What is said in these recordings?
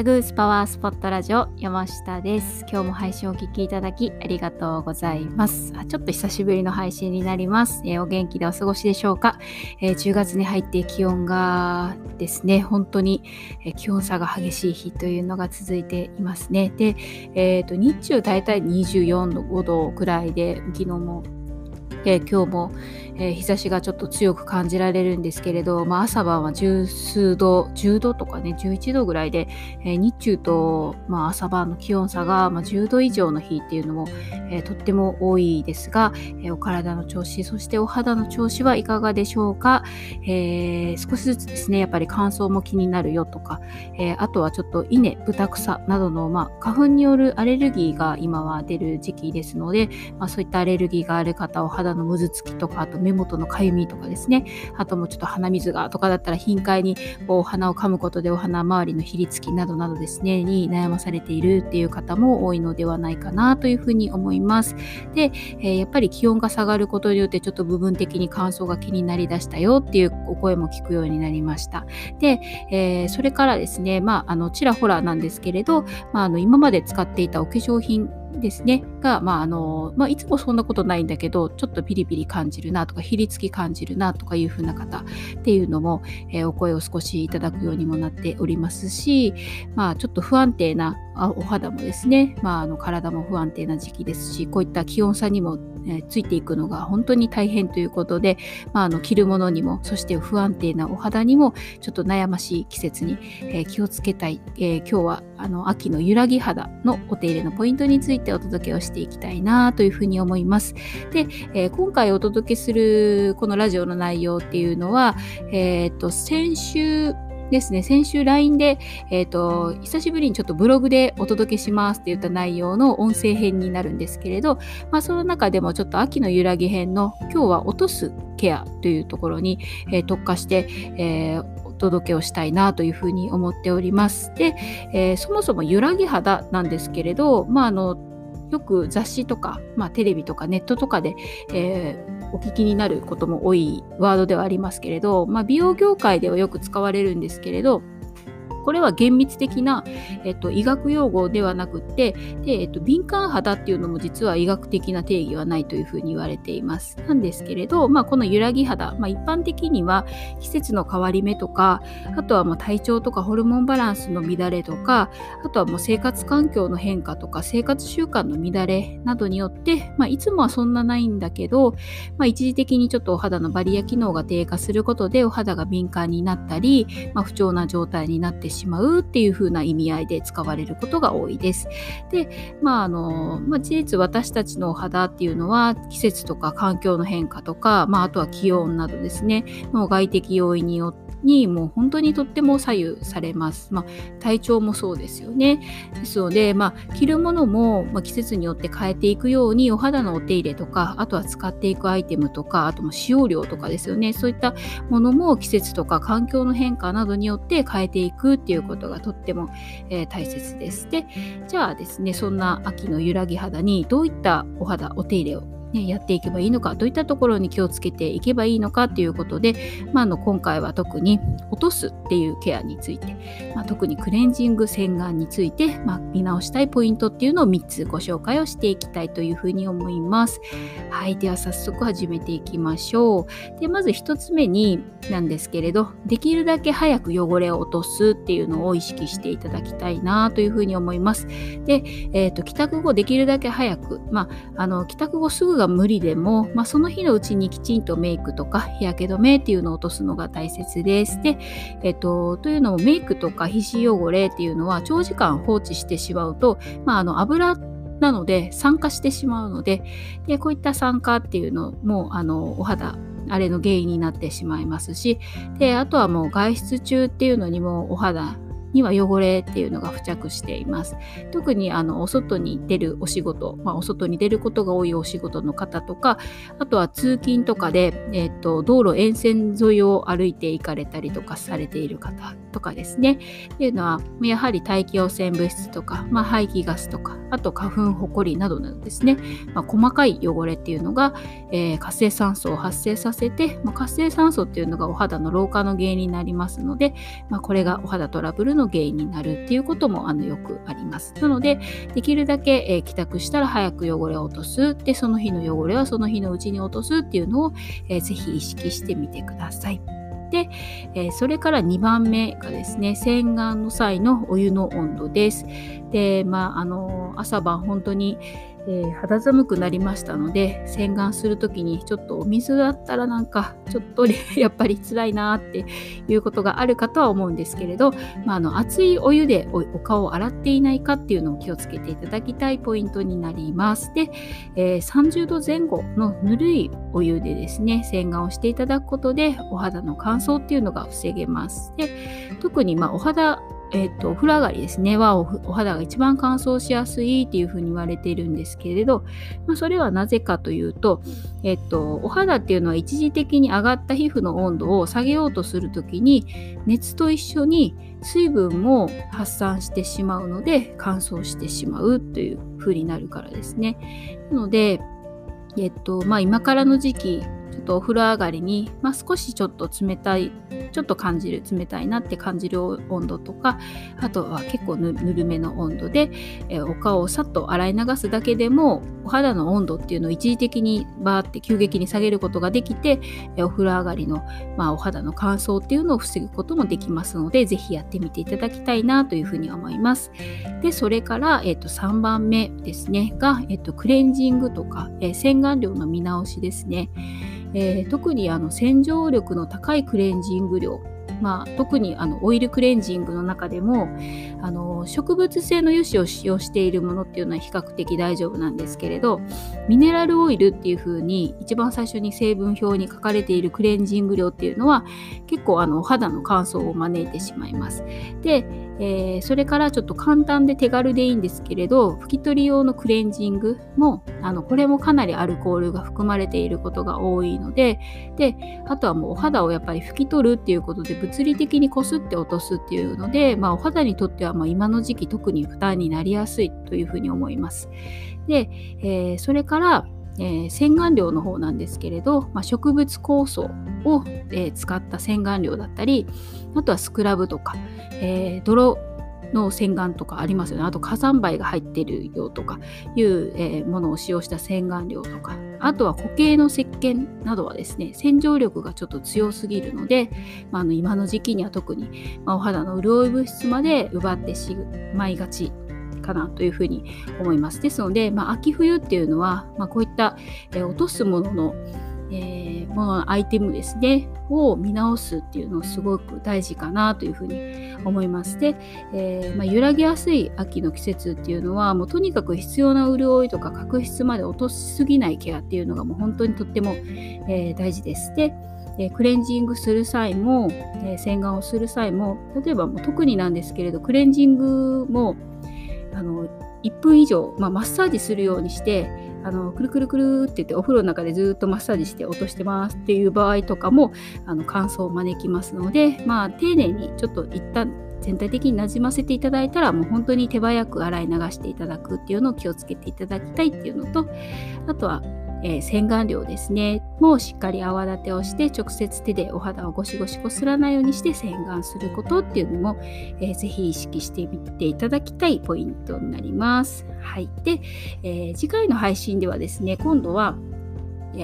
タグースパワースポットラジオ山下です。今日も配信をお聞きいただきありがとうございます。ちょっと久しぶりの配信になります。えー、お元気でお過ごしでしょうか、えー、10月に入って気温がですね、本当に気温差が激しい日というのが続いていますね。で、えーと、日中大体24度、5度くらいで昨日もえー、今日も、えー、日差しがちょっと強く感じられるんですけれど、まあ、朝晩は十数度10度とかね11度ぐらいで、えー、日中と、まあ、朝晩の気温差が、まあ、10度以上の日っていうのも、えとっても多いですが、えお体の調子そしてお肌の調子はいかがでしょうか、え少しずつですねやっぱり乾燥も気になるよとか、えあとはちょっと稲豚草などの、まあ、花粉によるアレルギーが今は出る時期ですので、まあ、そういったアレルギーがある方お肌肌のむずつきとか、あと目元のかゆみとかですね、あともうちょっと鼻水がとかだったら頻回にこう鼻を噛むことでお鼻周りのひりつきなどなどですね、に悩まされているっていう方も多いのではないかなというふうに思います。で、えー、やっぱり気温が下がることによってちょっと部分的に乾燥が気になりだしたよっていうお声も聞くようになりました。で、えー、それからですね、まあ、あの、ちらほらなんですけれど、まあ、あの、今まで使っていたお化粧品ですね、が、まああのまあ、いつもそんなことないんだけど、ちょっとピリピリ感じるなとか、ひりつき感じるなとかいう風な方っていうのも、えー、お声を少しいただくようにもなっておりますし、まあ、ちょっと不安定なお肌もですね、まあ、あの体も不安定な時期ですし、こういった気温差にも、え、ついていくのが本当に大変ということで、まあ、あの着るものにも、そして不安定なお肌にも、ちょっと悩ましい季節に、え、気をつけたい、え今日はあの秋の揺らぎ肌のお手入れのポイントについてお届けをしていきたいなというふうに思います。で、えー、今回お届けするこのラジオの内容っていうのは、えっ、と、先週ですね、先週 LINE で、えっ、ー、と、久しぶりにちょっとブログでお届けしますって言った内容の音声編になるんですけれど、まあ、その中でもちょっと秋の揺らぎ編の今日は落とすケアというところに、えー、特化して、えー届けをしたいなというふうに思っております。で、えー、そもそも揺らぎ肌なんですけれど、まあ、あのよく雑誌とか、まあ、テレビとかネットとかで、えー、お聞きになることも多いワードではありますけれど、まあ、美容業界ではよく使われるんですけれどこれは厳密的な、えっと、医学用語ではなくてで、えっと、敏感肌っていうのも実は医学的な定義はないというふうに言われています。なんですけれど、まあ、この揺らぎ肌、まあ、一般的には季節の変わり目とかあとはもう体調とかホルモンバランスの乱れとかあとはもう生活環境の変化とか生活習慣の乱れなどによって、まあ、いつもはそんなないんだけど、まあ、一時的にちょっとお肌のバリア機能が低下することでお肌が敏感になったり、まあ、不調な状態になってしまうっていう風な意味合いで使われることが多いです。で、まああの、まあ、事実私たちのお肌っていうのは季節とか環境の変化とか、まあ、あとは気温などですね、の外的要因によってにもう本当にとっても左右されます。まあ、体調もそうですよね。ですので、まあ、着るものも、まあ、季節によって変えていくようにお肌のお手入れとかあとは使っていくアイテムとかあとも使用量とかですよねそういったものも季節とか環境の変化などによって変えていくっていうことがとっても、えー、大切です。でじゃあですねそんな秋の揺らぎ肌にどういったお肌お手入れをね、やっていけばいいのかどういったところに気をつけていけばいいのかということで、まあ、あの今回は特に落とすっていうケアについて、まあ、特にクレンジング洗顔について、まあ、見直したいポイントっていうのを3つご紹介をしていきたいというふうに思います。はい、では早速始めていきましょう。でまず1つ目になんですけれどできるだけ早く汚れを落とすっていうのを意識していただきたいなというふうに思います。で、えーと、帰宅後できるだけ早く、まあ、あの帰宅後すぐが無理でも、まあ、その日のうちにきちんとメイクとか日焼け止めっていうのを落とすのが大切です。で、えっと、というのもメイクとか皮脂汚れっていうのは長時間放置してしまうと、まあ、あの油なので酸化してしまうのででこういった酸化っていうのもあのお肌あれの原因になってしまいますしであとはもう外出中っていうのにもお肌には汚れっていうのが付着しています。特にあのお外に出るお仕事、まあ、お外に出ることが多いお仕事の方とか、あとは通勤とかで、えーと、道路沿線沿いを歩いて行かれたりとかされている方とかですね。っていうのは、やはり大気汚染物質とか、まあ、排気ガスとか、あと花粉、ほこりなどなどですね、まあ、細かい汚れっていうのが、えー、活性酸素を発生させて、まあ、活性酸素っていうのがお肌の老化の原因になりますので、まあ、これがお肌トラブルのの原因になるっていうこともあのよくあります。なので、できるだけ、えー、帰宅したら早く汚れを落とす。で、その日の汚れはその日のうちに落とすっていうのを、えー、ぜひ意識してみてください。で、えー、それから2番目がですね、洗顔の際のお湯の温度です。で、まあ、あの朝晩本当に、えー、肌寒くなりましたので洗顔する時にちょっとお水だったらなんかちょっとやっぱり辛いなっていうことがあるかとは思うんですけれど、まあ、あの熱いお湯でお顔を洗っていないかっていうのを気をつけていただきたいポイントになります。で、えー、30度前後のぬるいお湯でですね洗顔をしていただくことでお肌の乾燥っていうのが防げます。で特にまあお肌えっ、ー、と、お風呂上がりですね、はお肌が一番乾燥しやすいっていうふうに言われているんですけれど、まあ、それはなぜかというと、えっ、ー、と、お肌っていうのは一時的に上がった皮膚の温度を下げようとするときに、熱と一緒に水分も発散してしまうので、乾燥してしまうというふうになるからですね。なので、えっと、まあ今からの時期、ちょっとお風呂上がりに、まあ、少しちょっと冷たいちょっと感じる冷たいなって感じる温度とかあとは結構ぬるめの温度で、えお顔をさっと洗い流すだけでもお肌の温度っていうのを一時的にバーって急激に下げることができて、えお風呂上がりの、まあ、お肌の乾燥っていうのを防ぐこともできますので是非やってみていただきたいなというふうに思います。でそれから、えー、と3番目ですねが、えー、とクレンジングとか、え洗顔料の見直しですね。えー、特にあの洗浄力の高いクレンジング量まあ、特にあのオイルクレンジングの中でもあの植物性の油脂を使用しているものっていうのは比較的大丈夫なんですけれどミネラルオイルっていう風に一番最初に成分表に書かれているクレンジング量っていうのは結構あのお肌の乾燥を招いてしまいます。で、えー、それからちょっと簡単で手軽でいいんですけれど拭き取り用のクレンジングもあのこれもかなりアルコールが含まれていることが多いのでであとはもうお肌をやっぱり拭き取るっていうことで物理的にこすって落とすっていうので、まあ、お肌にとってはま今の時期特に負担になりやすいというふうに思います。で、えー、それから、えー、洗顔料の方なんですけれど、まあ、植物酵素を、えー、使った洗顔料だったりあとはスクラブとか、え泥の洗顔とかありますよね。あと火山灰が入ってるよとかいう、え、ものを使用した洗顔料とか、あとは固形の石鹸などはですね、洗浄力がちょっと強すぎるので、まあ、あの今の時期には特に、ま、お肌の潤い物質まで奪ってしまいがちかなというふうに思います。ですので、まあ、秋冬っていうのは、まあ、こういった、え、落とすもののえー、ものアイテムですねを見直すっていうのすごく大事かなというふうに思います。で、えー、まあ、揺らぎやすい秋の季節っていうのはもうとにかく必要な潤いとか角質まで落としすぎないケアっていうのがもう本当にとっても、えー、大事です。でえクレンジングする際も、え洗顔をする際も例えばもう特になんですけれどクレンジングも1分以上、まあ、マッサージするようにしてあのくるくるくるって言ってお風呂の中でずっとマッサージして落としてますっていう場合とかもあの乾燥を招きますので、まあ、丁寧にちょっと一旦全体的になじませていただいたらもう本当に手早く洗い流していただくっていうのを気をつけていただきたいっていうのとあとはえー、洗顔料ですね。もうしっかり泡立てをして直接手でお肌をゴシゴシこすらないようにして洗顔することっていうのも、えー、ぜひ意識してみていただきたいポイントになります。はい、で、えー、次回の配信ではですね今度は、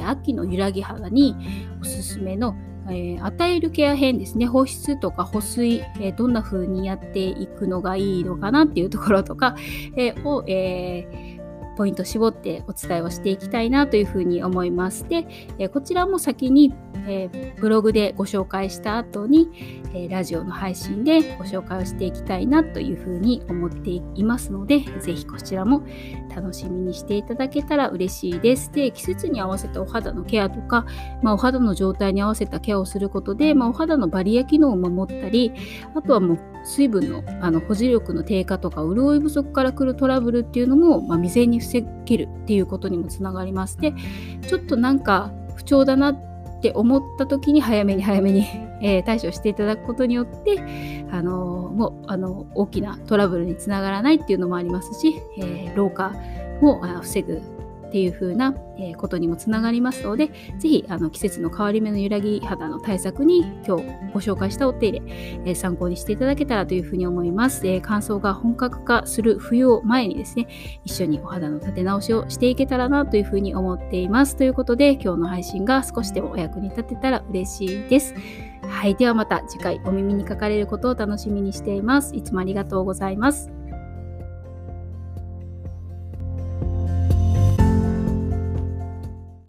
秋の揺らぎ肌におすすめのえー、与えるケア編ですね。保湿とか保水、えー、どんな風にやっていくのがいいのかなっていうところとか、えー、を、えポイント絞ってお伝えをしていきたいなというふうに思います。で、こちらも先に、ブログでご紹介した後に、ラジオの配信でご紹介をしていきたいなというふうに思っていますので、ぜひこちらも楽しみにしていただけたら嬉しいです。で、季節に合わせたお肌のケアとか、まあ、お肌の状態に合わせたケアをすることで、まあ、お肌のバリア機能を守ったり、あとはもう水分のあの保持力の低下とか潤い不足から来るトラブルっていうのも、まあ、未然に防げるっていうことにもつながります。で、ちょっとなんか不調だなって思った時に早めに早めに、えー、対処していただくことによって、あのー、もうあの大きなトラブルにつながらないっていうのもありますし、えー、老化も防ぐっていう風な、えことにもつながりますので、ぜひあの季節の変わり目の揺らぎ肌の対策に今日ご紹介したお手入れ、え参考にしていただけたらというふうに思います、え乾燥が本格化する冬を前にですね、一緒にお肌の立て直しをしていけたらなというふうに思っています。ということで、今日の配信が少しでもお役に立てたら嬉しいです。はい。ではまた次回お耳にかかれることを楽しみにしています。いつもありがとうございます。